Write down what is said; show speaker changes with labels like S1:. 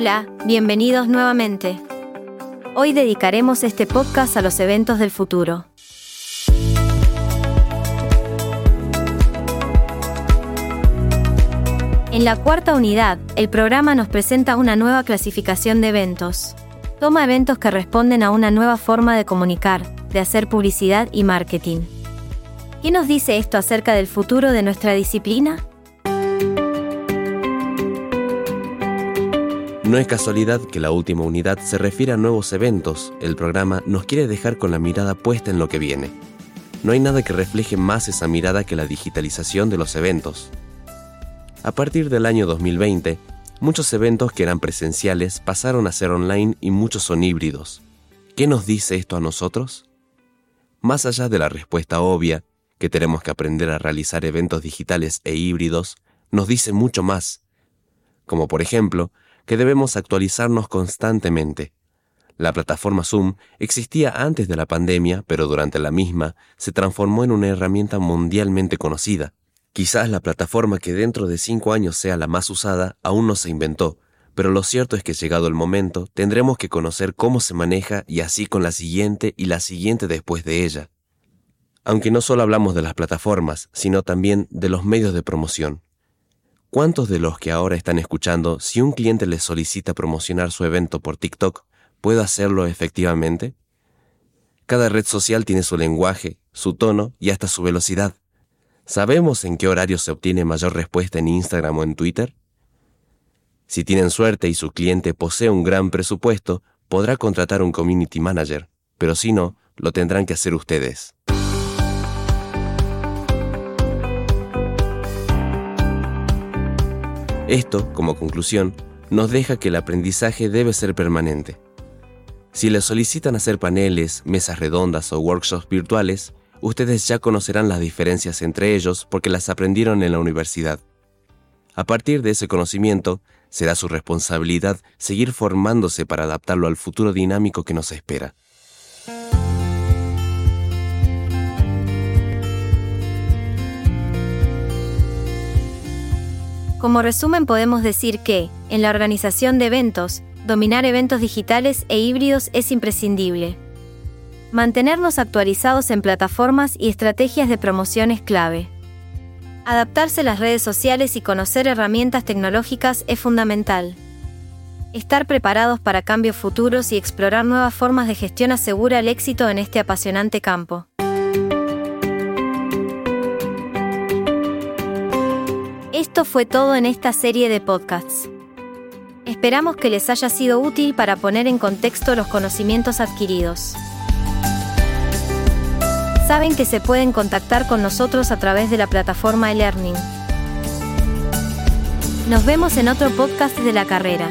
S1: Hola, bienvenidos nuevamente. Hoy dedicaremos este podcast a los eventos del futuro. En la cuarta unidad, el programa nos presenta una nueva clasificación de eventos. Toma eventos que responden a una nueva forma de comunicar, de hacer publicidad y marketing. ¿Qué nos dice esto acerca del futuro de nuestra disciplina?
S2: No es casualidad que la última unidad se refiere a nuevos eventos. El programa nos quiere dejar con la mirada puesta en lo que viene. No hay nada que refleje más esa mirada que la digitalización de los eventos. A partir del año 2020, muchos eventos que eran presenciales pasaron a ser online y muchos son híbridos. ¿Qué nos dice esto a nosotros? Más allá de la respuesta obvia, que tenemos que aprender a realizar eventos digitales e híbridos, nos dice mucho más, como por ejemplo, que debemos actualizarnos constantemente. La plataforma Zoom existía antes de la pandemia, pero durante la misma se transformó en una herramienta mundialmente conocida. Quizás la plataforma que dentro de cinco años sea la más usada aún no se inventó, pero lo cierto es que llegado el momento tendremos que conocer cómo se maneja y así con la siguiente y la siguiente después de ella. Aunque no solo hablamos de las plataformas, sino también de los medios de promoción. ¿Cuántos de los que ahora están escuchando, si un cliente les solicita promocionar su evento por TikTok, puede hacerlo efectivamente? Cada red social tiene su lenguaje, su tono y hasta su velocidad. ¿Sabemos en qué horario se obtiene mayor respuesta en Instagram o en Twitter? Si tienen suerte y su cliente posee un gran presupuesto, podrá contratar un community manager, pero si no, lo tendrán que hacer ustedes. Esto, como conclusión, nos deja que el aprendizaje debe ser permanente. Si les solicitan hacer paneles, mesas redondas o workshops virtuales, ustedes ya conocerán las diferencias entre ellos porque las aprendieron en la universidad. A partir de ese conocimiento, será su responsabilidad seguir formándose para adaptarlo al futuro dinámico que nos espera.
S1: Como resumen podemos decir que, en la organización de eventos, dominar eventos digitales e híbridos es imprescindible. Mantenernos actualizados en plataformas y estrategias de promoción es clave. Adaptarse a las redes sociales y conocer herramientas tecnológicas es fundamental. Estar preparados para cambios futuros y explorar nuevas formas de gestión asegura el éxito en este apasionante campo. Esto fue todo en esta serie de podcasts. Esperamos que les haya sido útil para poner en contexto los conocimientos adquiridos. Saben que se pueden contactar con nosotros a través de la plataforma eLearning. Nos vemos en otro podcast de la carrera.